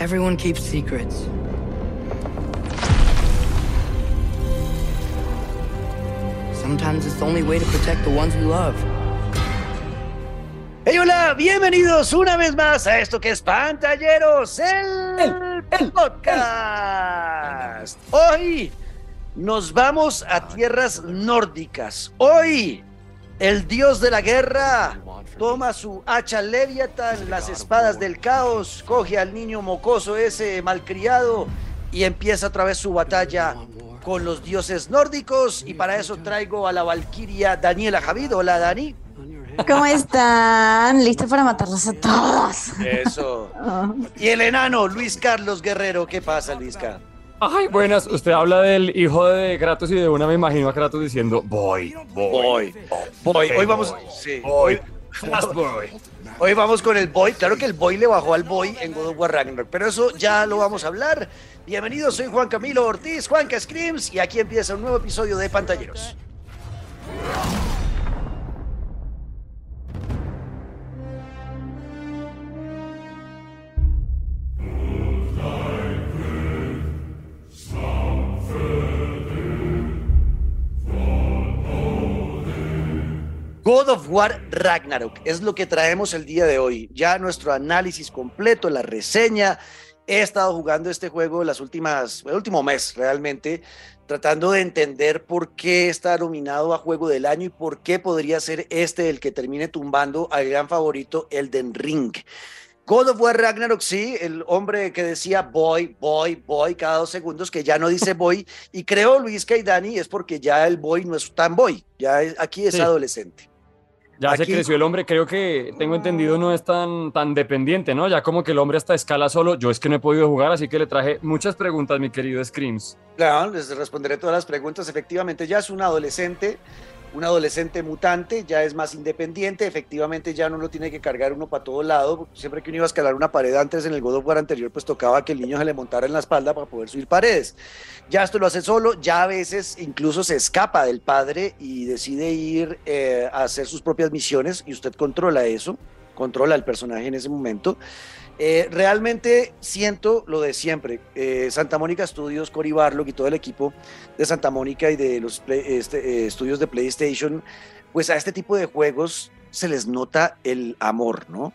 Everyone keeps secrets. Sometimes it's the only way to protect the ones we love. Hey, hola, bienvenidos una vez más a esto que es Pantalleros, el, El- el- podcast. Hoy nos vamos a tierras nórdicas. Hoy el dios de la guerra toma su hacha Leviathan, las espadas del caos, coge al niño mocoso ese malcriado y empieza otra vez su batalla con los dioses nórdicos. Y para eso traigo a la valquiria Daniela Javid. Hola, Dani. ¿Cómo están? ¿Listos para matarlos a todos? Eso. Y el enano, Luis Carlos Guerrero. ¿Qué pasa, Luisca? Ay, buenas. Usted habla del hijo de Kratos y de una me imagino a Kratos diciendo voy, voy. Boy. Hoy vamos. Sí, voy, hoy, hoy vamos con el Boy. Claro que el Boy le bajó al Boy en God of War Ragnarok, pero eso ya lo vamos a hablar. Bienvenidos, soy Juan Camilo Ortiz, Juanca Screams, y aquí empieza un nuevo episodio de Pantalleros. God of War Ragnarok es lo que traemos el día de hoy. Ya nuestro análisis completo, la reseña. He estado jugando este juego las últimas, el último mes realmente, tratando de entender por qué está nominado a Juego del Año y por qué podría ser este el que termine tumbando al gran favorito Elden Ring. God of War Ragnarok, sí, el hombre que decía boy, boy, boy cada dos segundos, que ya no dice boy, y creo Luis Dani es porque ya el boy no es tan boy, ya es- aquí es Sí. adolescente. Ya se creció el hombre, creo que tengo entendido no es tan, tan dependiente, ¿no? Ya como que el hombre hasta escala solo. Yo es que no he podido jugar, así que le traje muchas preguntas, mi querido Screams. Claro, les responderé todas las preguntas. Efectivamente, ya es un adolescente, un adolescente mutante, ya es más independiente. Efectivamente, ya no lo tiene que cargar uno para todo lado. Siempre que uno iba a escalar una pared antes en el God of War anterior, pues tocaba que el niño se le montara en la espalda para poder subir paredes. Ya esto lo hace solo, ya a veces incluso se escapa del padre y decide ir eh, a hacer sus propias misiones y usted controla eso, controla al personaje en ese momento. Eh, realmente siento lo de siempre. Eh, Santa Mónica Studios, Cory Barlog y todo el equipo de Santa Mónica y de los play- este, eh, estudios de PlayStation, pues a este tipo de juegos se les nota el amor, ¿no?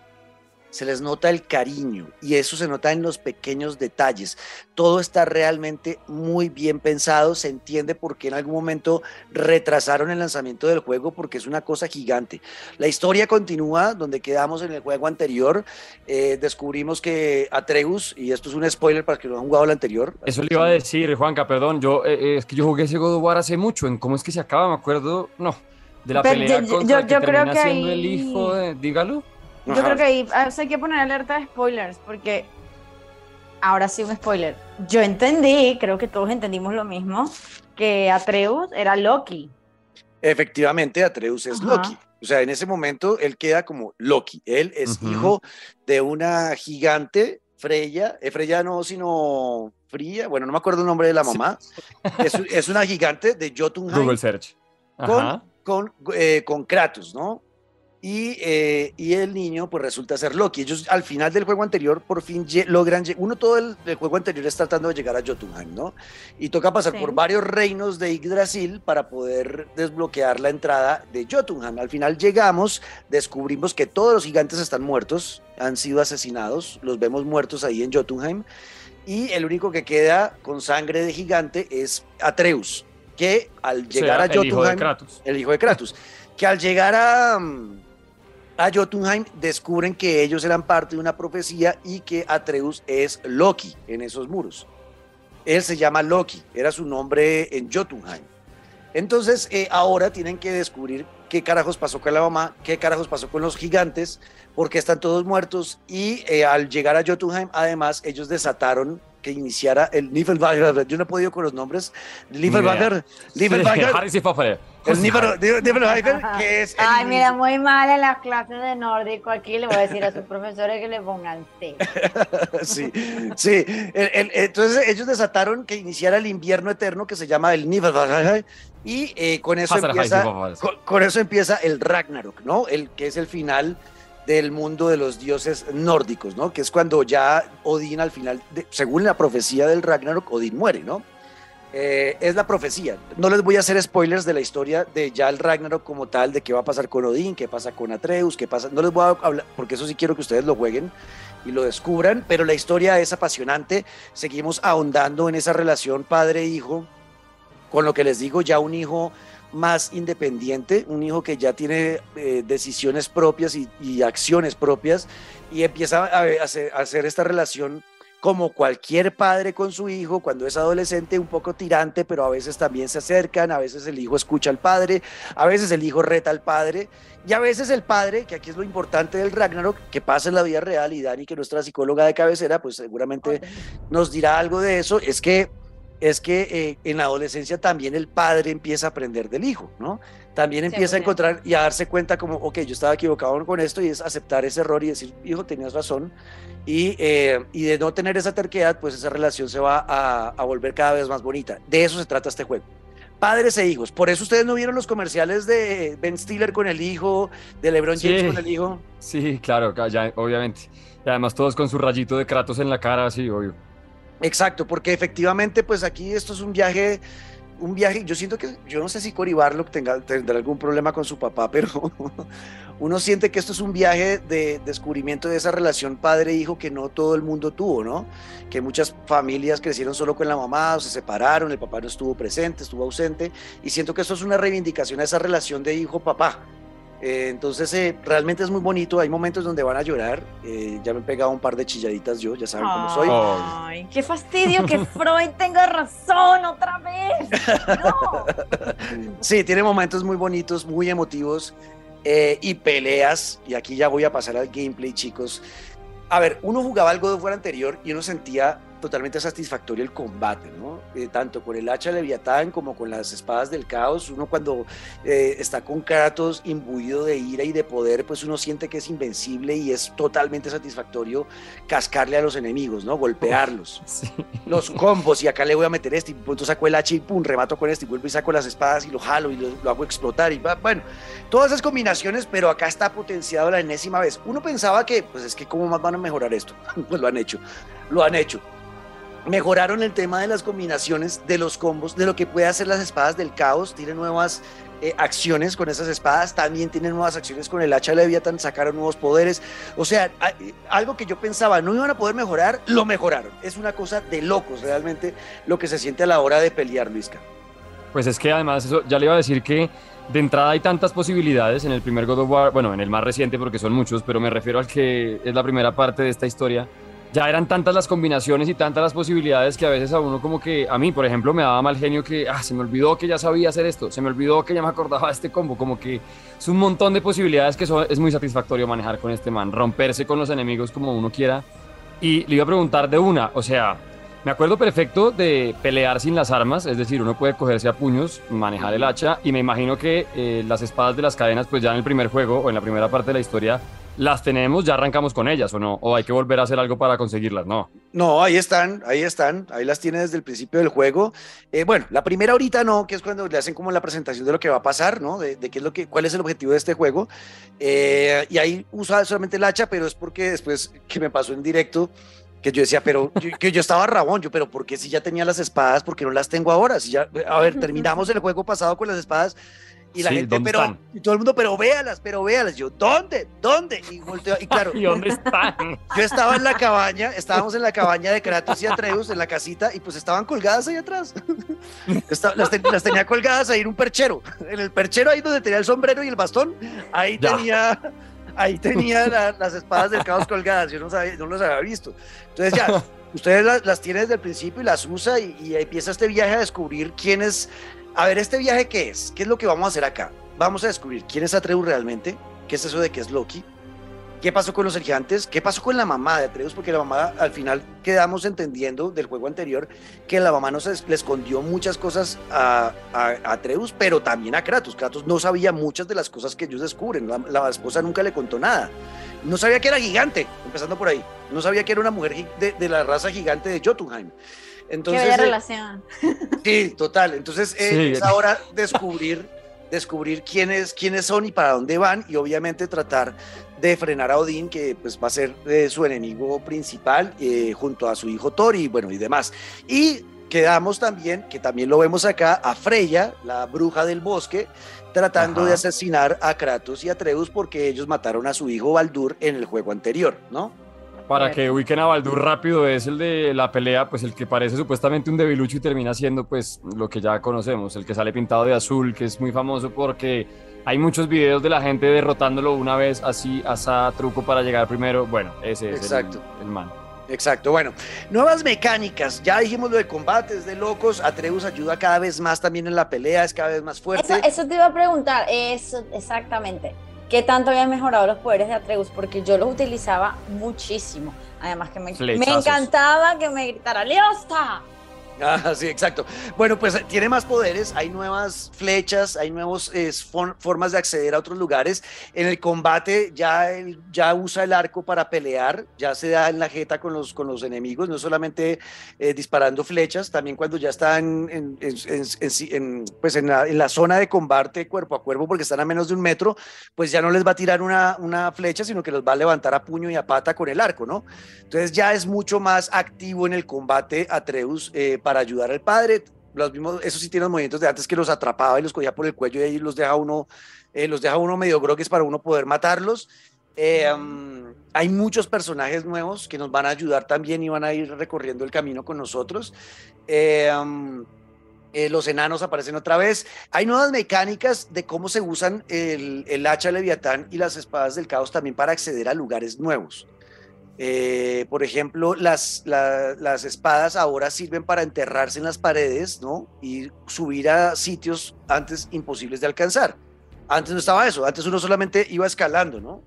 Se les nota el cariño y eso se nota en los pequeños detalles. Todo está realmente muy bien pensado, se entiende por qué en algún momento retrasaron el lanzamiento del juego porque es una cosa gigante. La historia continúa donde quedamos en el juego anterior. Eh, descubrimos que Atreus, y esto es un spoiler para los que no han jugado el anterior. Eso le iba a decir, Juanca, perdón. Yo, eh, eh, es que yo jugué ese God of War hace mucho. ¿En cómo es que se acaba? Me acuerdo. No. De la Pero pelea yo- contra yo- que creo termina que siendo el hijo de. Dígalo. Yo Ajá. creo que ahí ah, o sea, hay que poner alerta de spoilers, porque ahora sí un spoiler. Yo entendí, creo que todos entendimos lo mismo, que Atreus era Loki. Efectivamente, Atreus es Ajá. Loki. O sea, en ese momento él queda como Loki. Él es Ujú. hijo de una gigante, Freya. Eh, Freya no, sino Fría. Bueno, no me acuerdo el nombre de la mamá. Es, es una gigante de Jotunheim Google Search. con, con, eh, con Kratos, ¿no? Y, eh, y el niño pues resulta ser Loki. Ellos al final del juego anterior por fin logran, uno todo el, el juego anterior está tratando de llegar a Jotunheim, ¿no? Y toca pasar Sí. por varios reinos de Yggdrasil para poder desbloquear la entrada de Jotunheim. Al final llegamos, descubrimos que todos los gigantes están muertos, han sido asesinados, los vemos muertos ahí en Jotunheim. Y el único que queda con sangre de gigante es Atreus, que al O sea, llegar a el hijo de Jotunheim Kratos. el hijo de Kratos, que al llegar a, mm, a Jotunheim descubren que ellos eran parte de una profecía y que Atreus es Loki en esos muros. Él se llama Loki, era su nombre en Jotunheim. Entonces eh, ahora tienen que descubrir qué carajos pasó con la mamá, qué carajos pasó con los gigantes, porque están todos muertos y eh, al llegar a Jotunheim además ellos desataron que iniciara el Niflheim. Yo no he podido con los nombres. Harris y Papaya. el Niflheim, que es el Ay, mira, muy mal en las clases de nórdico. Aquí le voy a decir a sus profesores que le pongan T. sí, sí. El- el- entonces ellos desataron que iniciara el invierno eterno que se llama el Niflheim y eh, con eso empieza con, con eso empieza el Ragnarok, ¿no? El que es el final del mundo de los dioses nórdicos, ¿no? Que es cuando ya Odín al final, según la profecía del Ragnarok, Odín muere, ¿no? Eh, es la profecía. No les voy a hacer spoilers de la historia de ya el Ragnarok como tal, de qué va a pasar con Odín, qué pasa con Atreus, qué pasa. No les voy a hablar, porque eso sí quiero que ustedes lo jueguen y lo descubran, pero la historia es apasionante. Seguimos ahondando en esa relación padre-hijo, con lo que les digo, ya un hijo más independiente, un hijo que ya tiene eh, decisiones propias y, y acciones propias y empieza a, a hacer, a hacer esta relación como cualquier padre con su hijo, cuando es adolescente, un poco tirante, pero a veces también se acercan, a veces el hijo escucha al padre, a veces el hijo reta al padre, y a veces el padre, que aquí es lo importante del Ragnarok, que pasa en la vida real, y Dani, que es nuestra psicóloga de cabecera, pues seguramente nos dirá algo de eso, es que, es que eh, en la adolescencia también el padre empieza a aprender del hijo, ¿no? También empieza a 100%. encontrar y a darse cuenta como, ok, yo estaba equivocado con esto y es aceptar ese error y decir, hijo, tenías razón. Y, eh, y de no tener esa terquedad, pues esa relación se va a, a volver cada vez más bonita. De eso se trata este juego. Padres e hijos. Por eso ustedes no vieron los comerciales de Ben Stiller con el hijo, de LeBron Sí. James con el hijo. Sí, claro, ya, obviamente. Y además todos con su rayito de Kratos en la cara, sí, obvio. Exacto, porque efectivamente, pues aquí esto es un viaje, un viaje, yo siento que, yo no sé si Cory Barlock tenga, tendrá algún problema con su papá, pero uno siente que esto es un viaje de descubrimiento de esa relación padre-hijo que no todo el mundo tuvo, ¿no? Que muchas familias crecieron solo con la mamá o se separaron, el papá no estuvo presente, estuvo ausente, y siento que esto es una reivindicación a esa relación de hijo-papá. Eh, entonces, eh, realmente es muy bonito. Hay momentos donde van a llorar. eh, ya me he pegado un par de chilladitas yo, ya saben cómo soy. Ay, qué fastidio que Freud tenga razón otra vez. No. Sí, tiene momentos muy bonitos, muy emotivos y peleas. Y aquí ya voy a pasar al gameplay, chicos. A ver, uno jugaba al God of War anterior y uno sentía totalmente satisfactorio el combate, ¿no? Eh, tanto con el hacha Leviatán como con las espadas del caos. Uno cuando eh, está con Kratos imbuido de ira y de poder, pues uno siente que es invencible y es totalmente satisfactorio cascarle a los enemigos, ¿no? Golpearlos Sí. los combos y acá le voy a meter este y punto saco el hacha y pum, remato con este y vuelvo y saco las espadas y lo jalo y lo, lo hago explotar y va- bueno, todas esas combinaciones, pero acá está potenciado la enésima vez. Uno pensaba que, pues es que cómo más van a mejorar esto, pues lo han hecho, lo han hecho. Mejoraron el tema de las combinaciones, de los combos, de lo que puede hacer las espadas del caos, tiene nuevas eh, acciones con esas espadas, también tienen nuevas acciones con el hacha Leviathan, sacaron nuevos poderes, o sea, eh, algo que yo pensaba no iban a poder mejorar, lo mejoraron. Es una cosa de locos realmente lo que se siente a la hora de pelear, Luisca. Pues es que además, eso ya le iba a decir que de entrada hay tantas posibilidades en el primer God of War, bueno, en el más reciente porque son muchos, pero me refiero al que es la primera parte de esta historia. Ya eran tantas las combinaciones y tantas las posibilidades que a veces a uno como que, a mí por ejemplo, me daba mal genio que, ah, se me olvidó que ya sabía hacer esto, se me olvidó que ya me acordaba de este combo, como que es un montón de posibilidades que eso es muy satisfactorio manejar con este man, romperse con los enemigos como uno quiera. Y le iba a preguntar de una, o sea, me acuerdo perfecto de pelear sin las armas, es decir, uno puede cogerse a puños, manejar el hacha, y me imagino que eh, las espadas de las cadenas, pues ya en el primer juego o en la primera parte de la historia, las tenemos, ya arrancamos con ellas, ¿o no? O hay que volver a hacer algo para conseguirlas, ¿no? No, ahí están, ahí están, ahí las tiene desde el principio del juego. Eh, bueno, la primera ahorita no, que es cuando le hacen como la presentación de lo que va a pasar, ¿no? De, de qué es lo que, cuál es el objetivo de este juego. Eh, y ahí usa solamente el hacha, pero es porque después que me pasó en directo, que yo decía, pero yo, que yo estaba rabón, yo, pero ¿por qué si ya tenía las espadas, por qué no las tengo ahora? Si ya, a ver, terminamos el juego pasado con las espadas y la Sí, gente, ¿dónde pero, están? y todo el mundo, pero véalas, pero véalas. Yo, ¿dónde? ¿Dónde? Y volteo, y claro, ¿Y dónde están? yo estaba en la cabaña, estábamos en la cabaña de Kratos y Atreus, en la casita, y pues estaban colgadas ahí atrás. Las, ten- las tenía colgadas ahí en un perchero. En el perchero ahí donde tenía el sombrero y el bastón, ahí Ya. tenía, ahí tenía la- las espadas del caos colgadas. Yo no, sabía, no los había visto. Entonces ya, ustedes las, las tienen desde el principio y las usa y, y empieza este viaje a descubrir quién es. A ver, ¿este viaje qué es? ¿Qué es lo que vamos a hacer acá? Vamos a descubrir quién es Atreus realmente, qué es eso de que es Loki, ¿Qué pasó con los gigantes? ¿Qué pasó con la mamá de Atreus? Porque la mamá, al final, quedamos entendiendo del juego anterior que la mamá nos le escondió muchas cosas a, Atreus, pero también a Kratos. Kratos no sabía muchas de las cosas que ellos descubren. La, esposa nunca le contó nada. No sabía que era gigante, empezando por ahí. No sabía que era una mujer de la raza gigante de Jotunheim. Qué Entonces, bella eh, relación. Sí, total. Entonces eh, Sí. es ahora descubrir, descubrir quiénes, quiénes son y para dónde van y obviamente tratar de frenar a Odín, que pues va a ser eh, su enemigo principal eh, junto a su hijo Thor y bueno y demás. Y quedamos también, que también lo vemos acá, a Freya, la bruja del bosque, tratando Ajá. de asesinar a Kratos y a Atreus porque ellos mataron a su hijo Baldur en el juego anterior, ¿no? Para que ubiquen a Baldur rápido, es el de la pelea, pues el que parece supuestamente un debilucho y termina siendo pues lo que ya conocemos, el que sale pintado de azul, que es muy famoso porque hay muchos videos de la gente derrotándolo una vez así, asá, truco para llegar primero. Bueno, ese es el- Exacto. el man. Exacto, bueno, nuevas mecánicas, ya dijimos lo de combates de locos, Atreus ayuda cada vez más también en la pelea, es cada vez más fuerte. Eso, eso te iba a preguntar, eso exactamente. ¿Qué tanto habían mejorado los poderes de Atreus? Porque yo los utilizaba muchísimo. Además que me, me encantaba que me gritara ¡Leosta! Ah, sí, exacto. Bueno, pues eh, tiene más poderes, hay nuevas flechas, hay nuevas formas de acceder a otros lugares. En el combate ya, ya usa el arco para pelear, ya se da en la jeta con los, con los enemigos, no solamente eh, disparando flechas, también cuando ya están en, pues la, en la zona de combate cuerpo a cuerpo, porque están a menos de un metro, pues ya no les va a tirar una, una flecha, sino que los va a levantar a puño y a pata con el arco, ¿no? Entonces ya es mucho más activo en el combate Atreus eh, para ayudar al padre. Los mismos, eso sí tiene los movimientos de antes que los atrapaba y los cogía por el cuello y ahí los deja uno, eh, los deja uno medio grogues para uno poder matarlos. Eh, um, hay muchos personajes nuevos que nos van a ayudar también y van a ir recorriendo el camino con nosotros. Eh, um, eh, los enanos aparecen otra vez. Hay nuevas mecánicas de cómo se usan el, el hacha leviatán y las espadas del caos también para acceder a lugares nuevos. Eh, por ejemplo, las, la- las espadas ahora sirven para enterrarse en las paredes, ¿no? Y subir a sitios antes imposibles de alcanzar. Antes no estaba eso, antes uno solamente iba escalando, ¿no?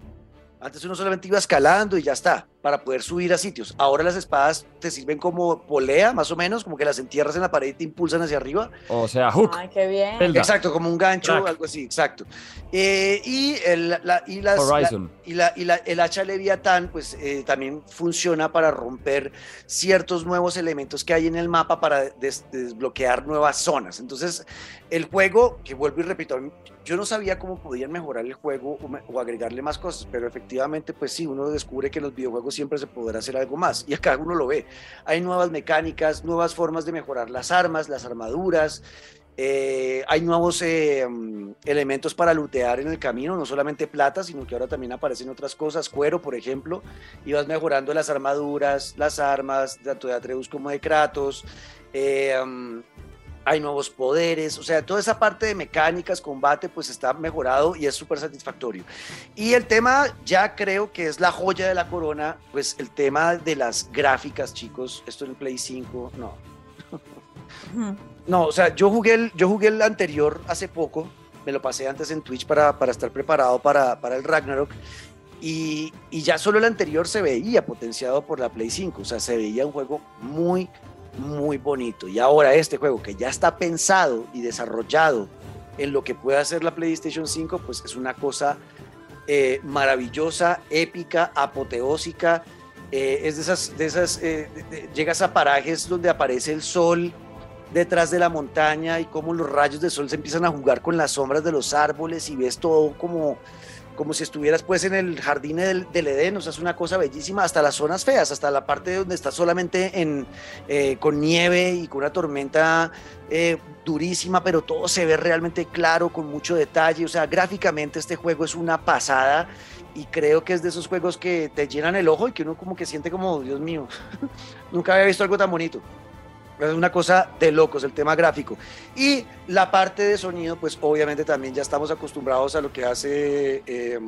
Antes uno solamente iba escalando y ya está, para poder subir a sitios. Ahora las espadas te sirven como polea, más o menos, como que las entierras en la pared y te impulsan hacia arriba. O sea, Hook. Ay, qué bien. Zelda, Exacto, como un gancho, Crack. algo así, exacto. Eh, y el, la, y las, la- Horizon. y, la, y la- el hacha Leviatán, pues eh, también funciona para romper ciertos nuevos elementos que hay en el mapa para des- desbloquear nuevas zonas. Entonces, el juego, que vuelvo y repito, yo no sabía cómo podían mejorar el juego o, o agregarle más cosas, pero efectivamente, pues sí, uno descubre que los videojuegos siempre se podrá hacer algo más y acá uno lo ve. Hay nuevas mecánicas, nuevas formas de mejorar las armas, las armaduras. Eh, hay nuevos eh, mm, elementos para lootear en el camino, no solamente plata, sino que ahora también aparecen otras cosas, cuero, por ejemplo, y vas mejorando las armaduras, las armas, tanto de Atreus como de Kratos. Eh, mm, hay nuevos poderes, o sea, toda esa parte de mecánicas, combate, pues está mejorado y es súper satisfactorio. Y el tema, ya creo que es la joya de la corona, pues el tema de las gráficas, chicos, esto en Play 5, no, no, o sea, yo jugué el, yo jugué el anterior hace poco, me lo pasé antes en Twitch para, para estar preparado para, para el Ragnarok, y, y ya solo el anterior se veía potenciado por la Play 5, o sea, se veía un juego muy, muy bonito. Y ahora este juego que ya está pensado y desarrollado en lo que puede hacer la PlayStation 5, pues es una cosa eh, maravillosa, épica, apoteósica. eh, es de esas, de esas eh, llegas a parajes donde aparece el sol detrás de la montaña y cómo los rayos de sol se empiezan a jugar con las sombras de los árboles y ves todo como, como si estuvieras pues en el jardín del, del Edén, o sea, es una cosa bellísima, hasta las zonas feas, hasta la parte donde estás solamente en, eh, con nieve y con una tormenta eh, durísima, pero todo se ve realmente claro, con mucho detalle, o sea, gráficamente este juego es una pasada y creo que es de esos juegos que te llenan el ojo y que uno como que siente como, Dios mío, nunca había visto algo tan bonito. Es una cosa de locos el tema gráfico. Y la parte de sonido, pues obviamente también ya estamos acostumbrados a lo que hace eh,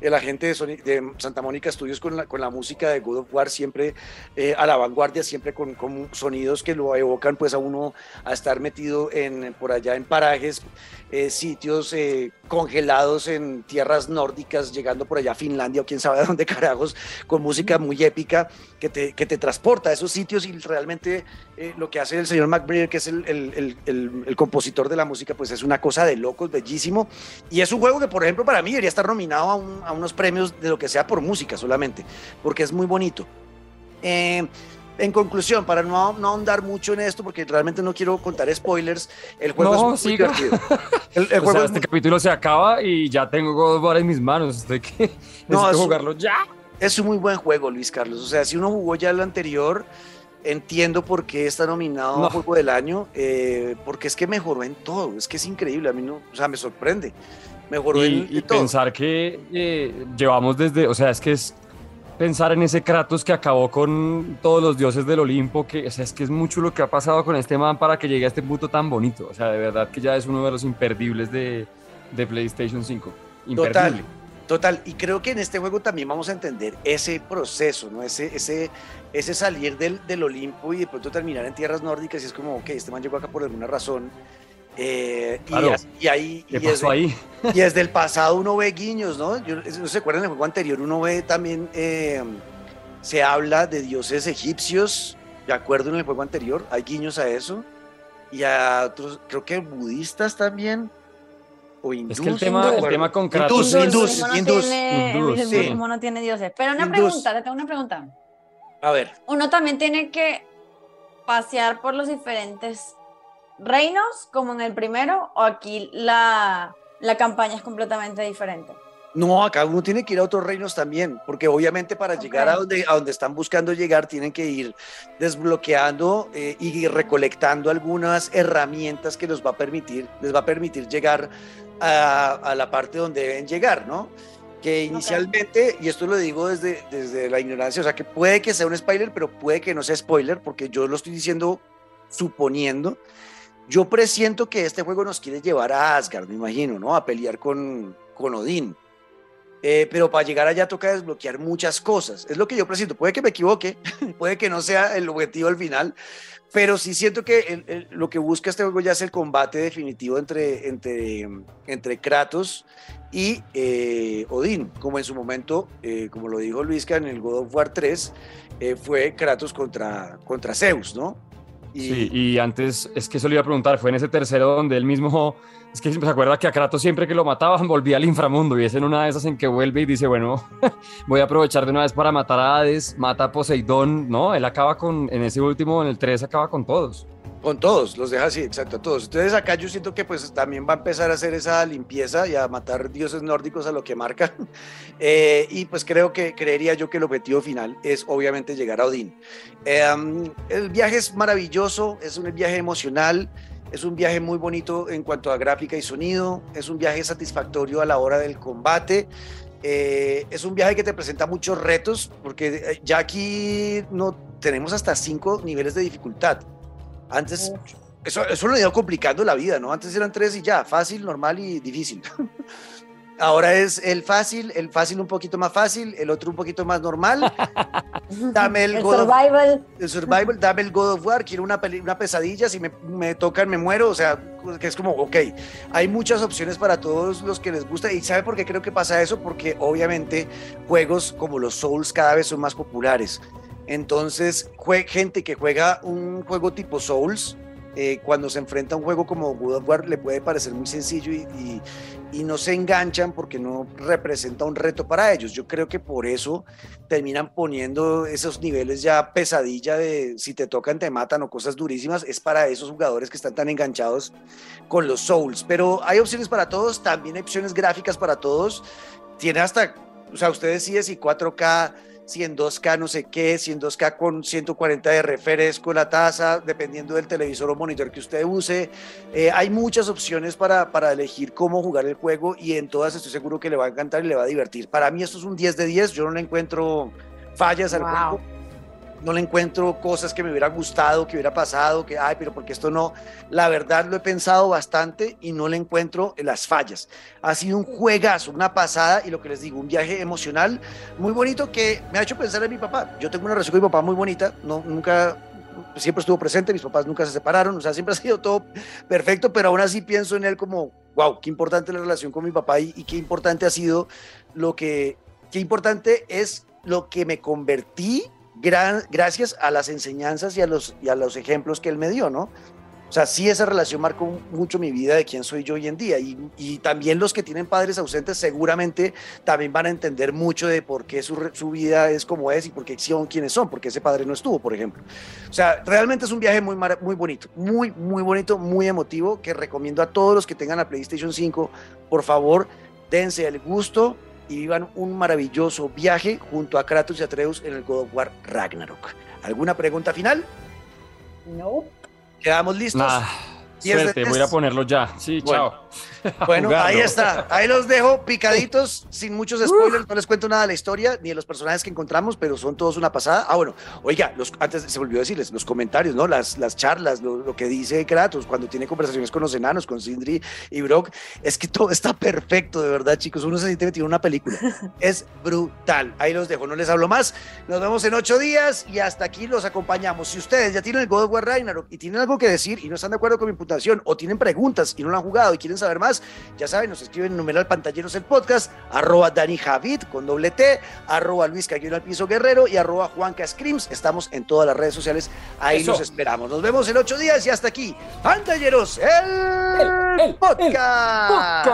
el agente de, Sony- de Santa Mónica Studios con la, con la música de God of War, siempre eh, a la vanguardia, siempre con, con sonidos que lo evocan pues a uno a estar metido en, por allá en parajes, eh, sitios eh, congelados en tierras nórdicas, llegando por allá a Finlandia o quién sabe de dónde carajos, con música muy épica que te, que te transporta a esos sitios y realmente eh, lo que hace el señor McBrayer, que es el, el- el- el- el compositor de la música, pues es una cosa de locos, bellísimo. Y es un juego que, por ejemplo, para mí debería estar nominado a, un- a unos premios de lo que sea por música solamente, porque es muy bonito. Eh, En conclusión, para no, no ahondar mucho en esto, porque realmente no quiero contar spoilers, el juego No, es muy siga. divertido. El, el O sea, juego es este muy- capítulo se acaba y ya tengo God of War en mis manos. Estoy que No, necesito es un- jugarlo ya. es un muy buen juego, Luis Carlos. O sea, si uno jugó ya el anterior, entiendo por qué está nominado No. a Juego del Año, eh, porque es que mejoró en todo. Es que es increíble, a mí no, o sea, me sorprende. Mejoró Y, en y todo. pensar que eh, llevamos desde, o sea, es que es pensar en ese Kratos que acabó con todos los dioses del Olimpo, que, o sea, es que es mucho lo que ha pasado con este man para que llegue a este punto tan bonito. O sea, de verdad que ya es uno de los imperdibles de, de PlayStation 5. Imperdible. Total. Total, y creo que en este juego también vamos a entender ese proceso, ¿no? Ese, ese, ese salir del, del Olimpo y de pronto terminar en tierras nórdicas y es como, ok, este man llegó acá por alguna razón. Eh, y, Claro. as- y ahí, ¿Qué y pasó desde, ahí? y desde el pasado uno ve guiños, ¿no? Yo, ¿no se acuerdan del juego anterior? Uno ve también, eh, se habla de dioses egipcios, de acuerdo en el juego anterior, hay guiños a eso. Y a otros, creo que budistas también. O hindús. Es que el tema, el tema con Kratos Hindús, es- hindús, el mismo no hindús, tiene- hindús, el sí. mismo no tiene dioses. Pero una Hindús. pregunta, te tengo una pregunta. A ver, Uno también tiene que pasear por los diferentes reinos, como en el primero, o aquí la, la campaña es completamente diferente. no, acá uno tiene que ir a otros reinos también, porque obviamente para llegar a donde, a donde están buscando llegar tienen que ir desbloqueando eh, y recolectando algunas herramientas que los va a permitir, les va a permitir llegar a, a la parte donde deben llegar, ¿no? Que inicialmente, y esto lo digo desde, desde la ignorancia, o sea, que puede que sea un spoiler, pero puede que no sea spoiler, porque yo lo estoy diciendo suponiendo. Yo presiento que este juego nos quiere llevar a Asgard, me imagino, ¿no? A pelear con, con Odín. Eh, pero para llegar allá toca desbloquear muchas cosas. Es lo que yo presiento. Puede que me equivoque, puede que no sea el objetivo al final, pero sí siento que lo que busca este juego ya es el combate definitivo entre, entre, entre Kratos y eh, Odín, como en su momento, eh, como lo dijo Luisca en el God of War 3, eh, fue Kratos contra, contra Zeus, ¿no? Y, Sí, y antes, es que eso le iba a preguntar, fue en ese tercero donde él mismo, es que se acuerda que a Kratos siempre que lo mataban volvía al inframundo y es en una de esas en que vuelve y dice, bueno, voy a aprovechar de una vez para matar a Hades, mata a Poseidón, ¿no? Él acaba con, en ese último, en el 3, acaba con todos. Con todos, los deja así, exacto, a todos. Entonces acá yo siento que pues también va a empezar a hacer esa limpieza y a matar dioses nórdicos a lo que marcan. Eh, y pues creo que, creería yo que el objetivo final es obviamente llegar a Odín. Um, el viaje es maravilloso, es un viaje emocional, es un viaje muy bonito en cuanto a gráfica y sonido, es un viaje satisfactorio a la hora del combate. Eh, es un viaje que te presenta muchos retos, porque eh, ya aquí no tenemos hasta cinco niveles de dificultad. Antes, eso, eso lo ha ido complicando la vida, ¿no? Antes eran tres y ya, fácil, normal y difícil. Ahora es el fácil, el fácil un poquito más fácil, el otro un poquito más normal. Dame el, El God of- survival. el survival, dame el God of War, quiero una, peli- una pesadilla, si me, me tocan me muero, o sea, que es como, ok, hay muchas opciones para todos los que les gusta y ¿sabe por qué creo que pasa eso? Porque obviamente juegos como los Souls cada vez son más populares. Entonces, gente que juega un juego tipo Souls, eh, cuando se enfrenta a un juego como God of War le puede parecer muy sencillo y no se enganchan porque no representa un reto para ellos. Yo creo que por eso terminan poniendo esos niveles ya pesadilla de si te tocan te matan o cosas durísimas, es para esos jugadores que están tan enganchados con los Souls. Pero hay opciones para todos, también hay opciones gráficas para todos. Tiene hasta, o sea, usted decide si 4K, si en 2K no sé qué, si en 2K con 140 de refresco la tasa, dependiendo del televisor o monitor que usted use. Eh, hay muchas opciones para, para elegir cómo jugar el juego y en todas estoy seguro que le va a encantar y le va a divertir. Para mí esto es un 10 de 10, yo no le encuentro fallas al juego. No le encuentro cosas que me hubiera gustado, que hubiera pasado, que, ay, pero porque esto no. La verdad lo he pensado bastante y no le encuentro las fallas. Ha sido un juegazo, una pasada y lo que les digo, un viaje emocional muy bonito que me ha hecho pensar en mi papá. Yo tengo una relación con mi papá muy bonita, no, nunca, siempre estuvo presente, mis papás nunca se separaron, o sea, siempre ha sido todo perfecto, pero aún así pienso en él como, wow, qué importante la relación con mi papá y, y qué importante ha sido lo que, qué importante es lo que me convertí gran- gracias a las enseñanzas y a, los, y a los ejemplos que él me dio, ¿no? O sea, sí esa relación marcó mucho mi vida de quién soy yo hoy en día. Y, y también los que tienen padres ausentes seguramente también van a entender mucho de por qué su, su vida es como es y por qué son quienes son, porque ese padre no estuvo, por ejemplo. O sea, realmente es un viaje muy, muy bonito, muy, muy bonito, muy emotivo, que recomiendo a todos los que tengan la PlayStation 5, por favor, dense el gusto y vivan un maravilloso viaje junto a Kratos y Atreus en el God of War Ragnarok. ¿Alguna pregunta final? No. ¿Quedamos listos? Nah, suerte, voy a ponerlo ya. Sí, Bueno. chao. Bueno, ahí está. Ahí los dejo picaditos, sin muchos spoilers. No les cuento nada de la historia ni de los personajes que encontramos, pero son todos una pasada. Ah, bueno, oiga, los, antes se volvió a decirles, los comentarios, ¿no? Las, las charlas, lo, lo que dice Kratos cuando tiene conversaciones con los enanos, con Sindri y Brock. Es que todo está perfecto, de verdad, chicos. Uno se siente metido en una película. Es brutal. Ahí los dejo, no les hablo más. Nos vemos en ocho días y hasta aquí los acompañamos. Si ustedes ya tienen el God of War Ragnarok y tienen algo que decir y no están de acuerdo con mi o tienen preguntas y no lo han jugado y quieren saber más, ya saben, nos escriben en numeral pantalleros el podcast, arroba Dani Javid con doble T, arroba Luis Caguero al piso guerrero y arroba Juanca Screams. Estamos en todas las redes sociales, ahí Eso. los esperamos. Nos vemos en ocho días y hasta aquí, pantalleros, el, El- el- el podcast.